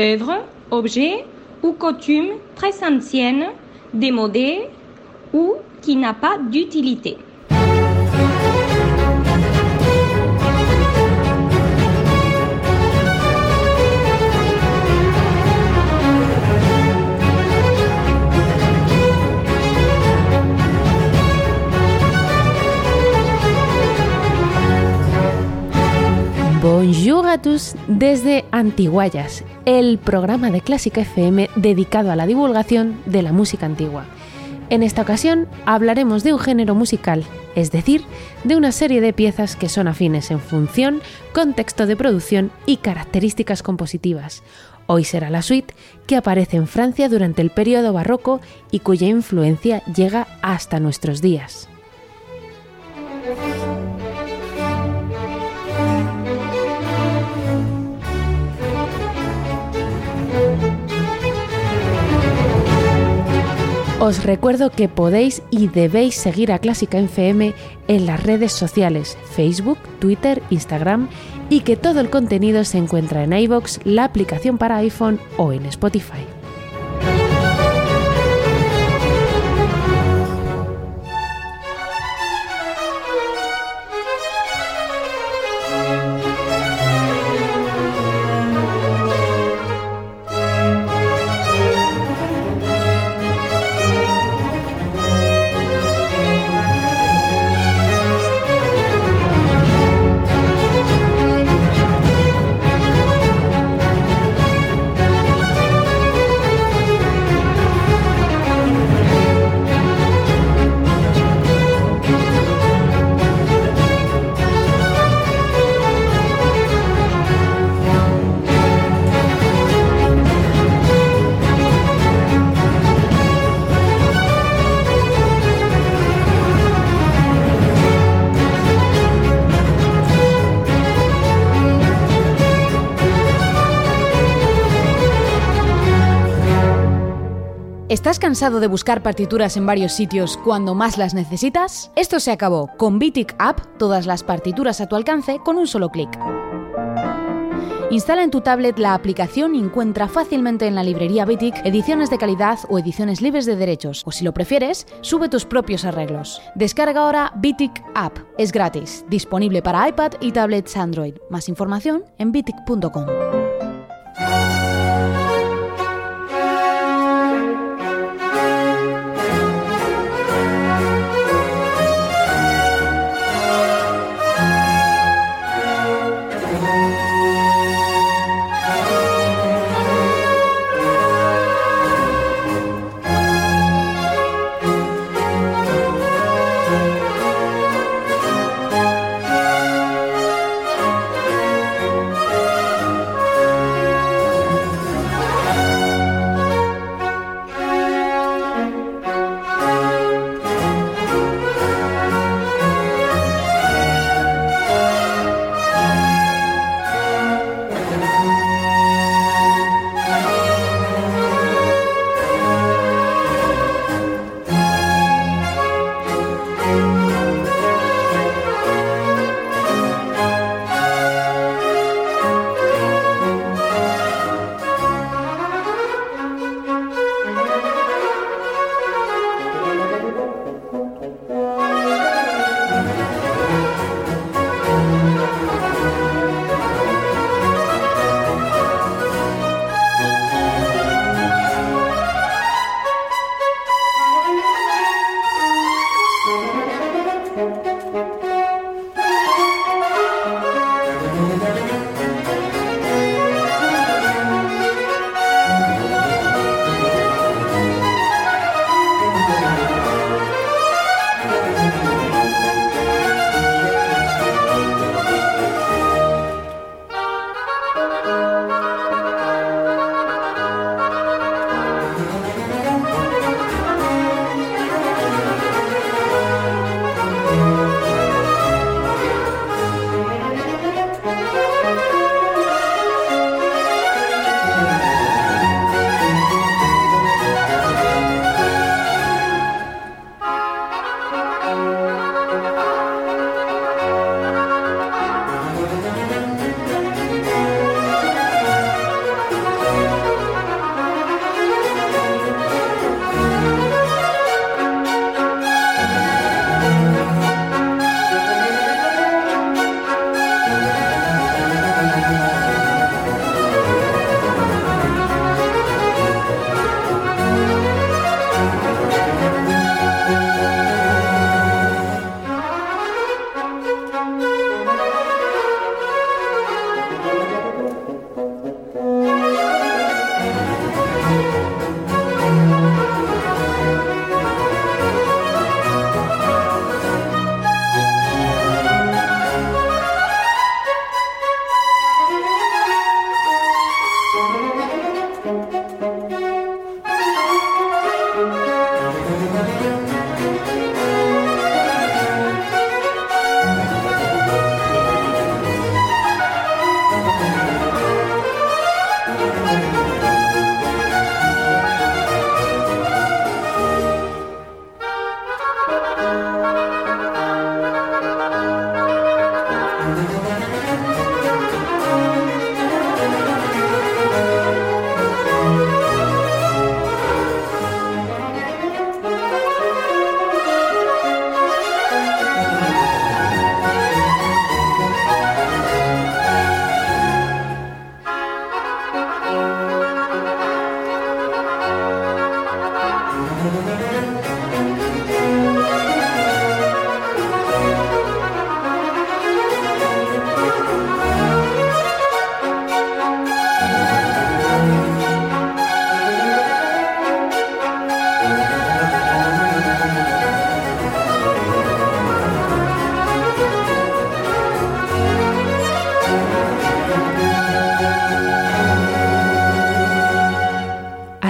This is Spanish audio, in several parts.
Œuvre, objet ou coutume très ancienne, démodée ou qui n'a pas d'utilité. Bonjour a desde Antiguayas, el programa de Clásica FM dedicado a la divulgación de la música antigua. En esta ocasión hablaremos de un género musical, es decir, de una serie de piezas que son afines en función, contexto de producción y características compositivas. Hoy será la suite que aparece en Francia durante el periodo barroco y cuya influencia llega hasta nuestros días. Os recuerdo que podéis y debéis seguir a Clásica FM en las redes sociales Facebook, Twitter, Instagram y que todo el contenido se encuentra en iVoox, la aplicación para iPhone o en Spotify. ¿Estás cansado de buscar partituras en varios sitios cuando más las necesitas? Esto se acabó. Con Bitic App, todas las partituras a tu alcance con un solo clic. Instala en tu tablet la aplicación y encuentra fácilmente en la librería Bitic ediciones de calidad o ediciones libres de derechos, o si lo prefieres, sube tus propios arreglos. Descarga ahora Bitic App. Es gratis, disponible para iPad y tablets Android. Más información en bitic.com.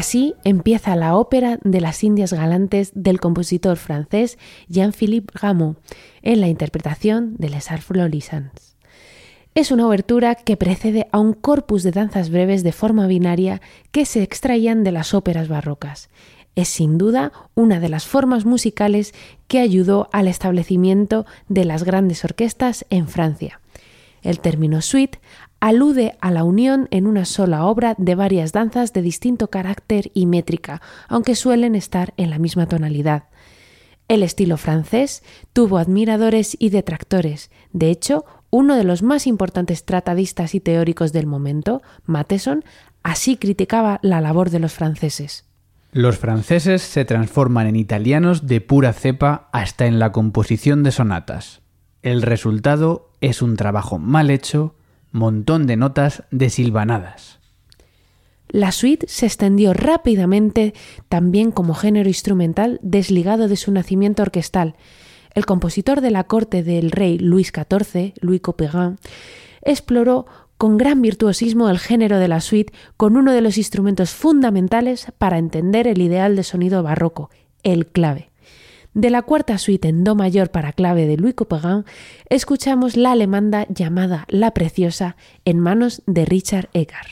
Así empieza la ópera de las Indias Galantes del compositor francés Jean-Philippe Rameau en la interpretación de Les Arts Florissants. Es una obertura que precede a un corpus de danzas breves de forma binaria que se extraían de las óperas barrocas. Es sin duda una de las formas musicales que ayudó al establecimiento de las grandes orquestas en Francia. El término suite alude a la unión en una sola obra de varias danzas de distinto carácter y métrica, aunque suelen estar en la misma tonalidad. El estilo francés tuvo admiradores y detractores. De hecho, uno de los más importantes tratadistas y teóricos del momento, Matheson, así criticaba la labor de los franceses. Los franceses se transforman en italianos de pura cepa hasta en la composición de sonatas. El resultado es un trabajo mal hecho, montón de notas desilvanadas. La suite se extendió rápidamente también como género instrumental desligado de su nacimiento orquestal. El compositor de la corte del rey Luis XIV, Louis Couperin, exploró con gran virtuosismo el género de la suite con uno de los instrumentos fundamentales para entender el ideal de sonido barroco, el clave. De la cuarta suite en Do mayor para clave de Louis Couperin, escuchamos la alemanda llamada La Preciosa en manos de Richard Eggar.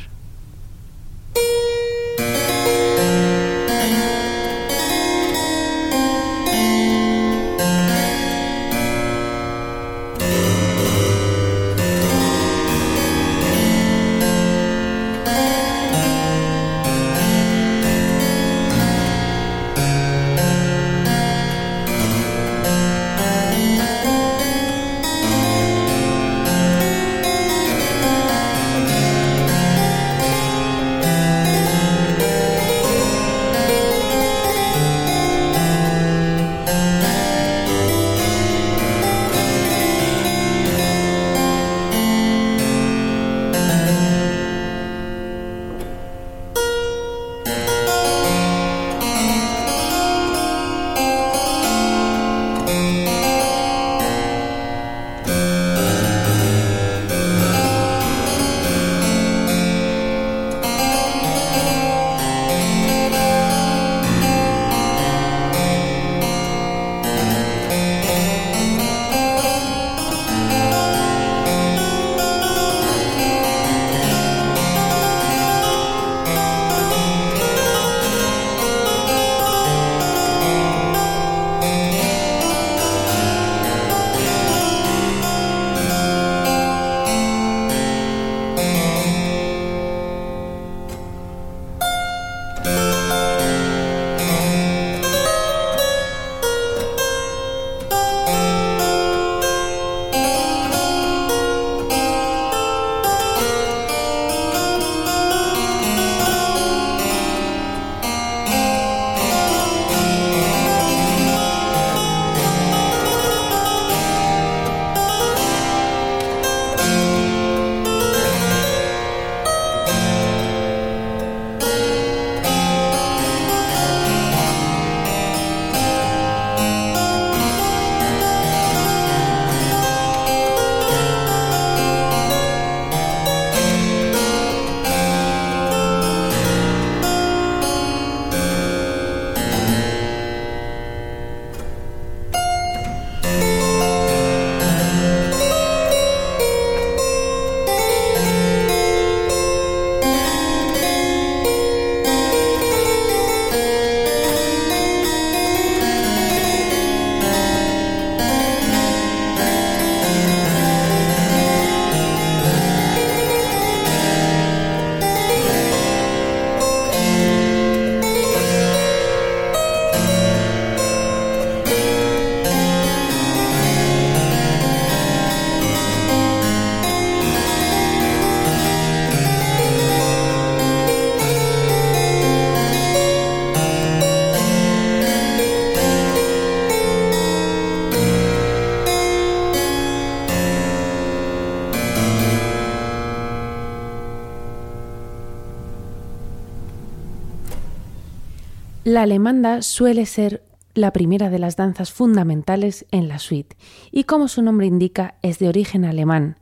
La alemanda suele ser la primera de las danzas fundamentales en la suite y como su nombre indica es de origen alemán.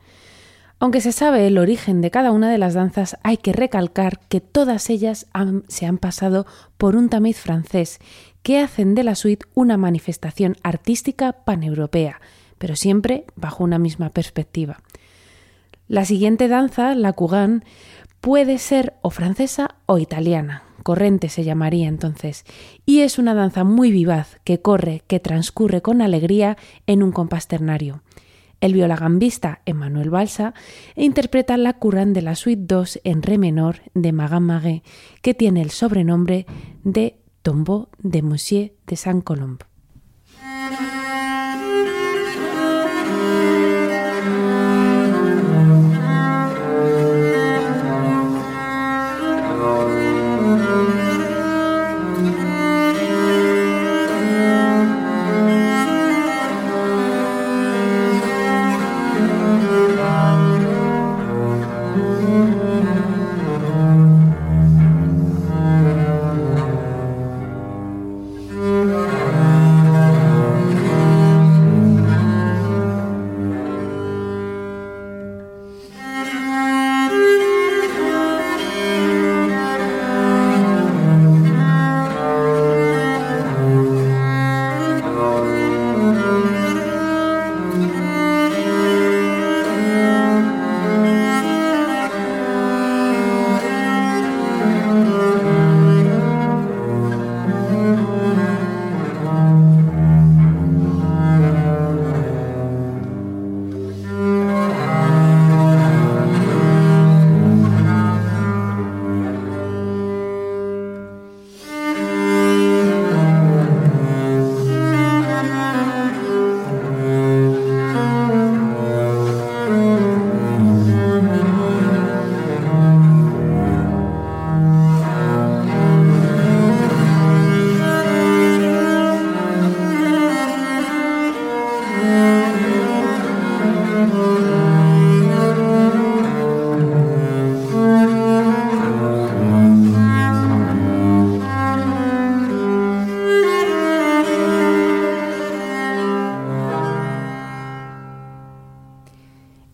Aunque se sabe el origen de cada una de las danzas, hay que recalcar que todas ellas se han pasado por un tamiz francés, que hacen de la suite una manifestación artística paneuropea, pero siempre bajo una misma perspectiva. La siguiente danza, la Cougan, puede ser o francesa o italiana, corrente se llamaría entonces, y es una danza muy vivaz que corre, que transcurre con alegría en un compás ternario. El violagambista Emmanuel Balsa interpreta la Couran de la suite 2 en re menor de Magan Maguet, que tiene el sobrenombre de Tombeau de Monsieur de Saint-Colombe.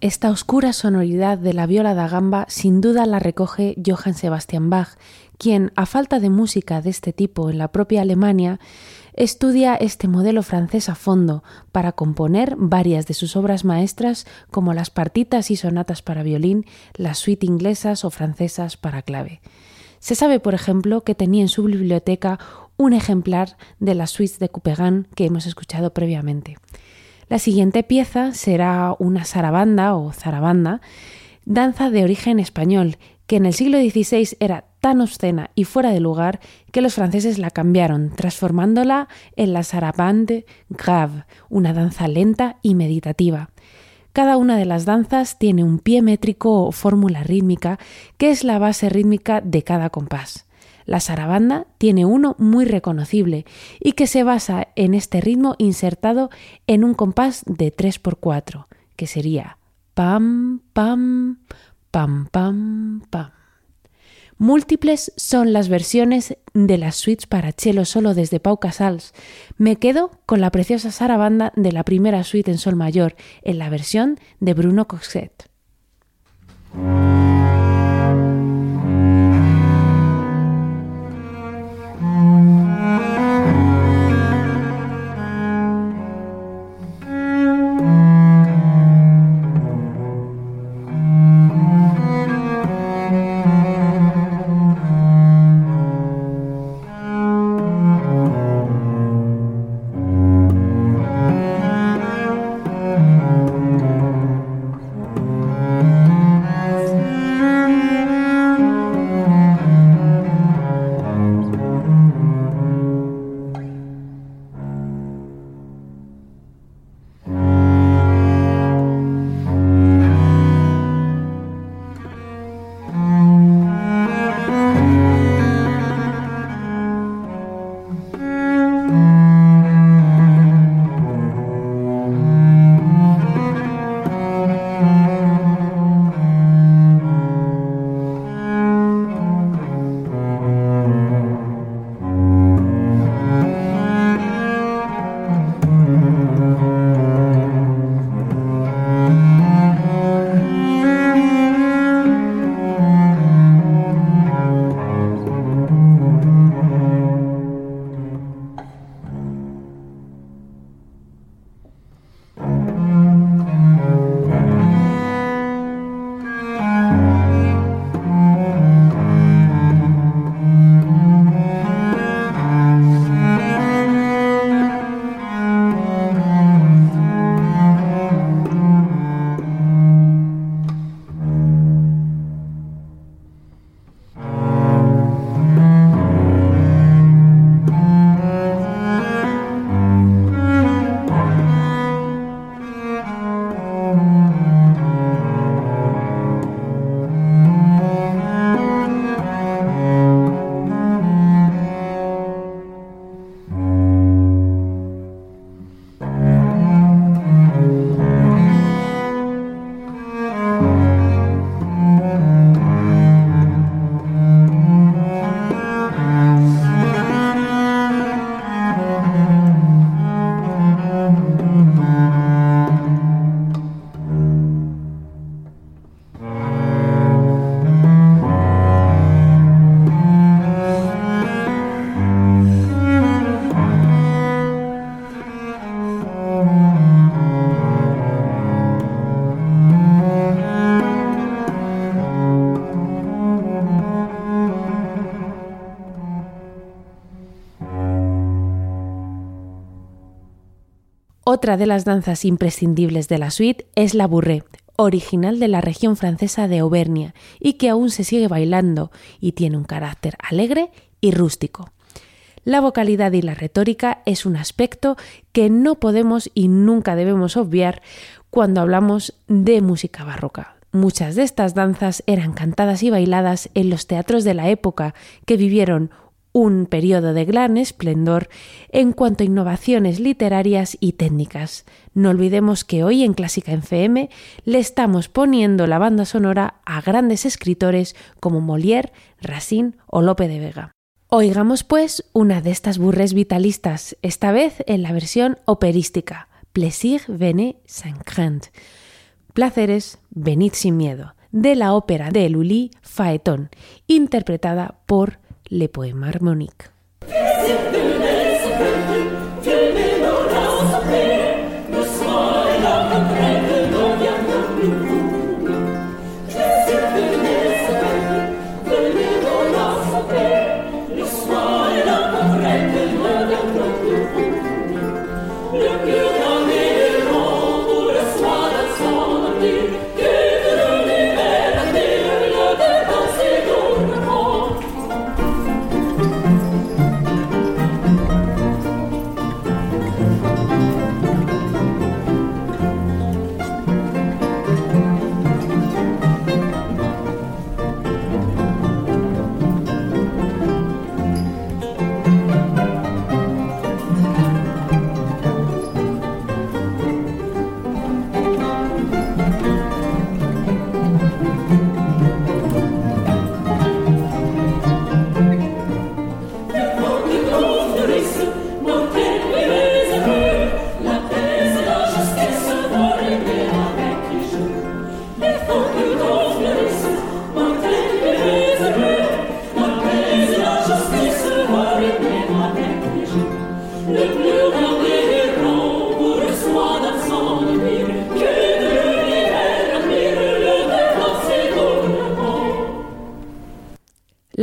Esta oscura sonoridad de la viola da gamba sin duda la recoge Johann Sebastian Bach, quien, a falta de música de este tipo en la propia Alemania, estudia este modelo francés a fondo para componer varias de sus obras maestras como las partitas y sonatas para violín, las suites inglesas o francesas para clave. Se sabe, por ejemplo, que tenía en su biblioteca un ejemplar de las suites de Couperin que hemos escuchado previamente. La siguiente pieza será una sarabanda o zarabanda, danza de origen español, que en el siglo XVI era tan obscena y fuera de lugar que los franceses la cambiaron, transformándola en la sarabande grave, una danza lenta y meditativa. Cada una de las danzas tiene un pie métrico o fórmula rítmica que es la base rítmica de cada compás. La sarabanda tiene uno muy reconocible y que se basa en este ritmo insertado en un compás de 3x4, que sería pam, pam, pam, pam, pam. Múltiples son las versiones de las suites para cello solo desde Pau Casals. Me quedo con la preciosa sarabanda de la primera suite en sol mayor, en la versión de Bruno Coxet. Otra de las danzas imprescindibles de la suite es la bourrée, original de la región francesa de Auvernia y que aún se sigue bailando y tiene un carácter alegre y rústico. La vocalidad y la retórica es un aspecto que no podemos y nunca debemos obviar cuando hablamos de música barroca. Muchas de estas danzas eran cantadas y bailadas en los teatros de la época que vivieron un periodo de gran esplendor en cuanto a innovaciones literarias y técnicas. No olvidemos que hoy en Clásica FM le estamos poniendo la banda sonora a grandes escritores como Molière, Racine o Lope de Vega. Oigamos pues una de estas burres vitalistas, esta vez en la versión operística, Plaisir venez sans crainte. Placeres, venid sin miedo, de la ópera de Lully Faetón, interpretada por Le Poème Harmonique.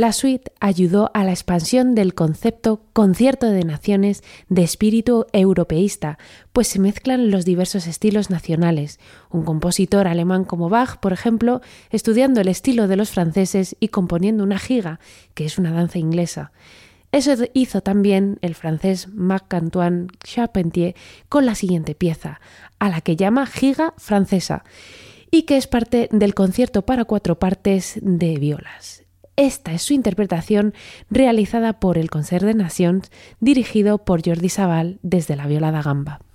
La suite ayudó a la expansión del concepto concierto de naciones de espíritu europeísta, pues se mezclan los diversos estilos nacionales. Un compositor alemán como Bach, por ejemplo, estudiando el estilo de los franceses y componiendo una giga, que es una danza inglesa. Eso hizo también el francés Marc-Antoine Charpentier con la siguiente pieza, a la que llama Giga Francesa, y que es parte del concierto para cuatro partes de violas. Esta es su interpretación realizada por el Concert de Nations, dirigido por Jordi Sabal desde la viola da gamba.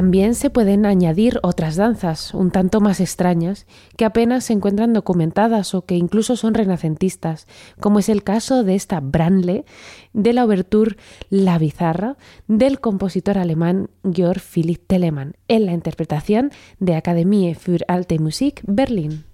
También se pueden añadir otras danzas, un tanto más extrañas, que apenas se encuentran documentadas o que incluso son renacentistas, como es el caso de esta Branle de la Oberture La Bizarra del compositor alemán Georg Philipp Telemann, en la interpretación de Akademie für Alte Musik Berlin.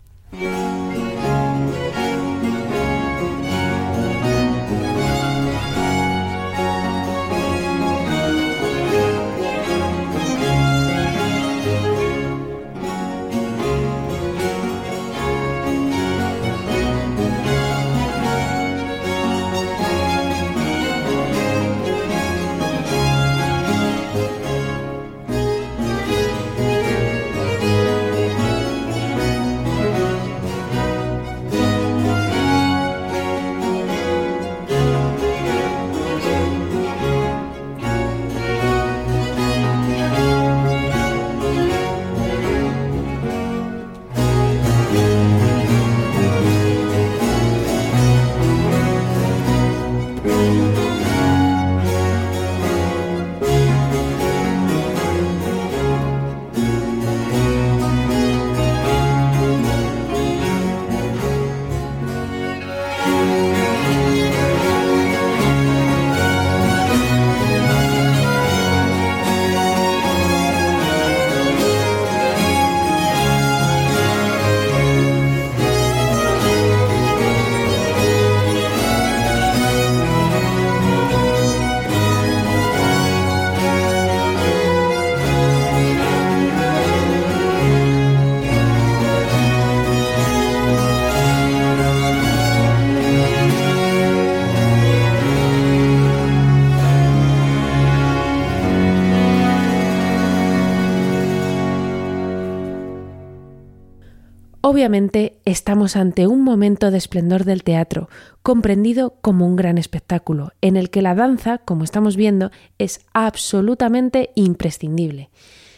Obviamente estamos ante un momento de esplendor del teatro, comprendido como un gran espectáculo, en el que la danza, como estamos viendo, es absolutamente imprescindible.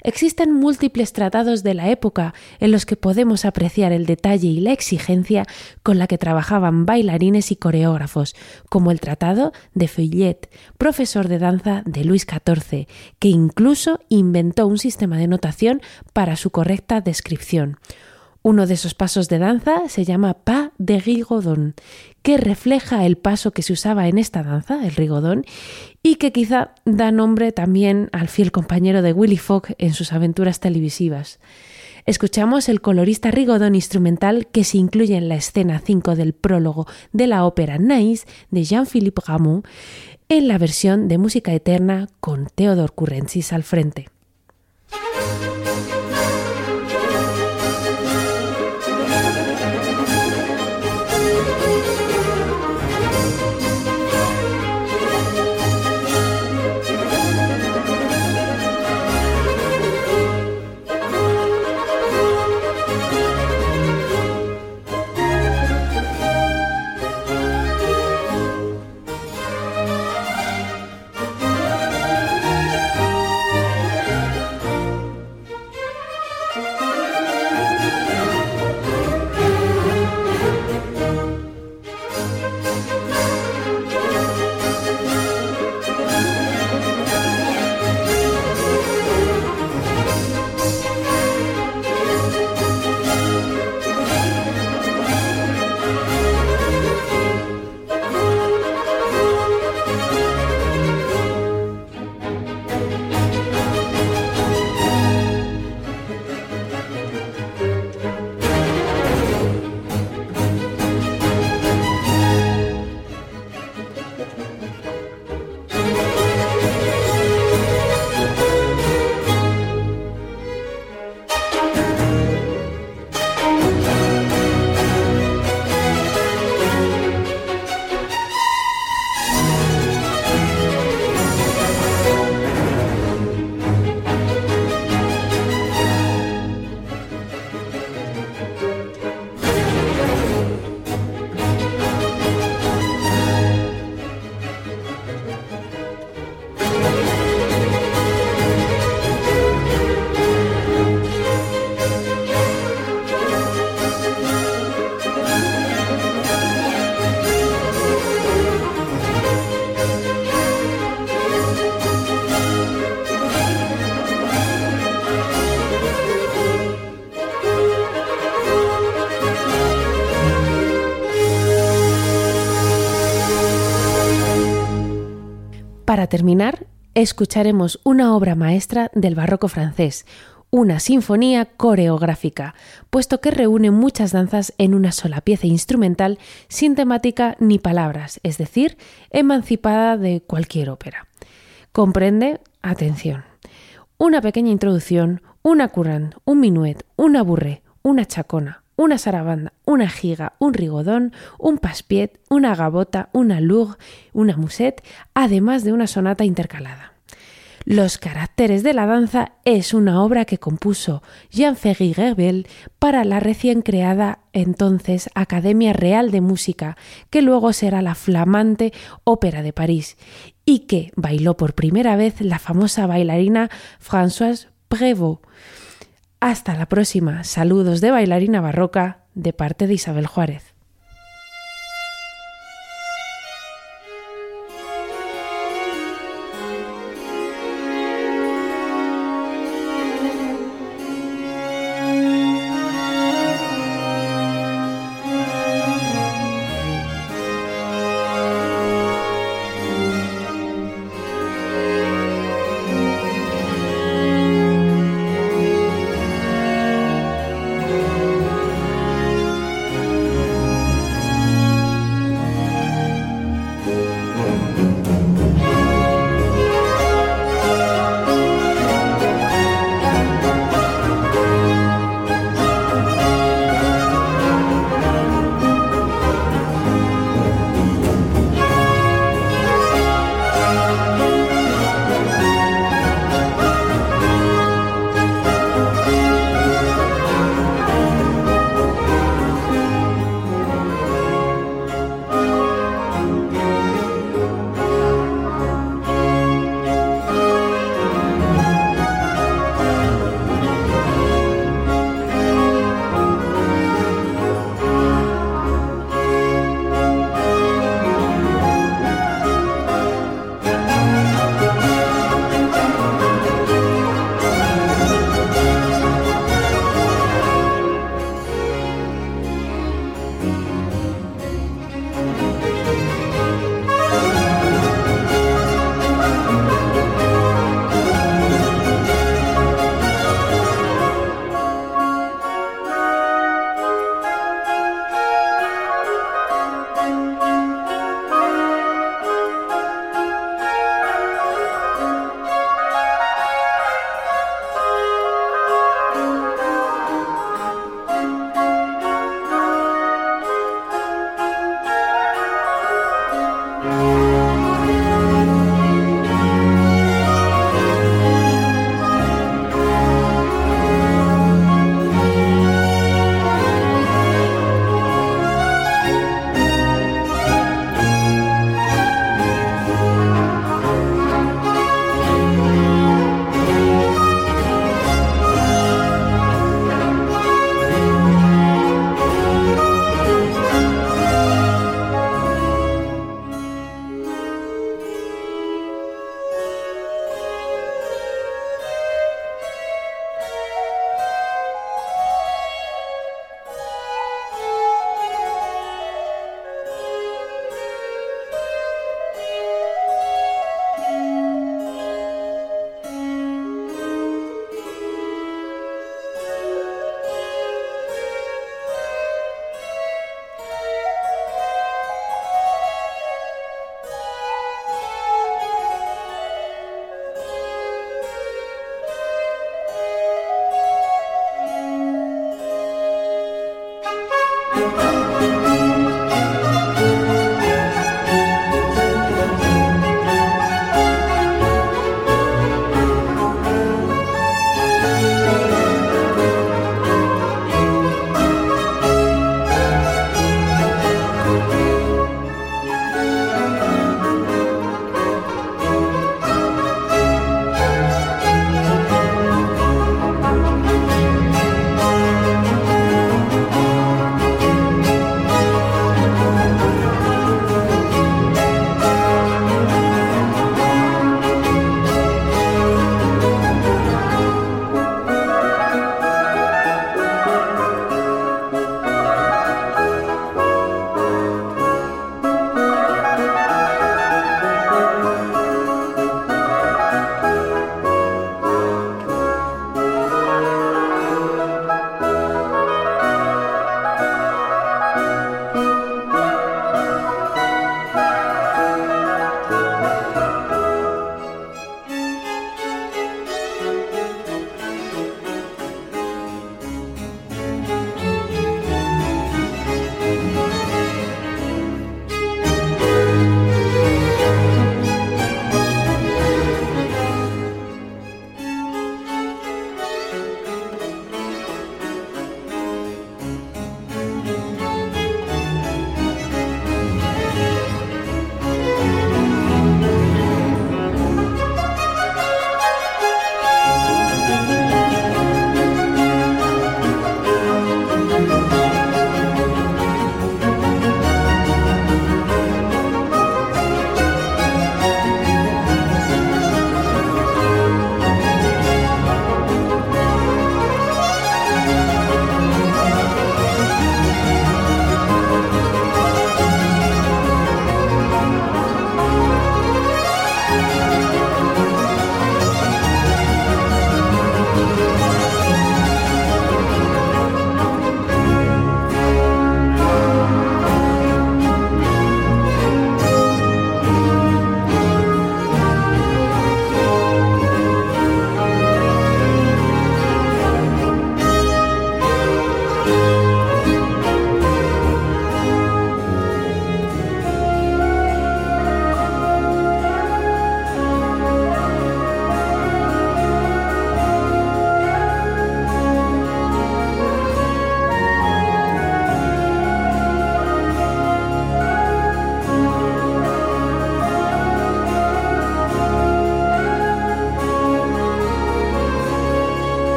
Existen múltiples tratados de la época en los que podemos apreciar el detalle y la exigencia con la que trabajaban bailarines y coreógrafos, como el Tratado de Feuillet, profesor de danza de Luis XIV, que incluso inventó un sistema de notación para su correcta descripción. Uno de esos pasos de danza se llama pas de rigodón, que refleja el paso que se usaba en esta danza, el rigodón, y que quizá da nombre también al fiel compañero de Willy Fogg en sus aventuras televisivas. Escuchamos el colorista rigodón instrumental que se incluye en la escena 5 del prólogo de la ópera Nice de Jean-Philippe Rameau en la versión de música eterna con Theodore Currensis al frente. Terminar, escucharemos una obra maestra del barroco francés, una sinfonía coreográfica, puesto que reúne muchas danzas en una sola pieza instrumental sin temática ni palabras, es decir, emancipada de cualquier ópera. Comprende, atención, una pequeña introducción, una currant, un minuet, una burré, una chacona, una sarabanda, una giga, un rigodón, un paspiet, una gabota, una lug, una muset, además de una sonata intercalada. Los caracteres de la danza es una obra que compuso Jean-Ferry Gerbel para la recién creada entonces Academia Real de Música, que luego será la flamante Ópera de París, y que bailó por primera vez la famosa bailarina Françoise Prévost. Hasta la próxima. Saludos de bailarina barroca de parte de Isabel Juárez.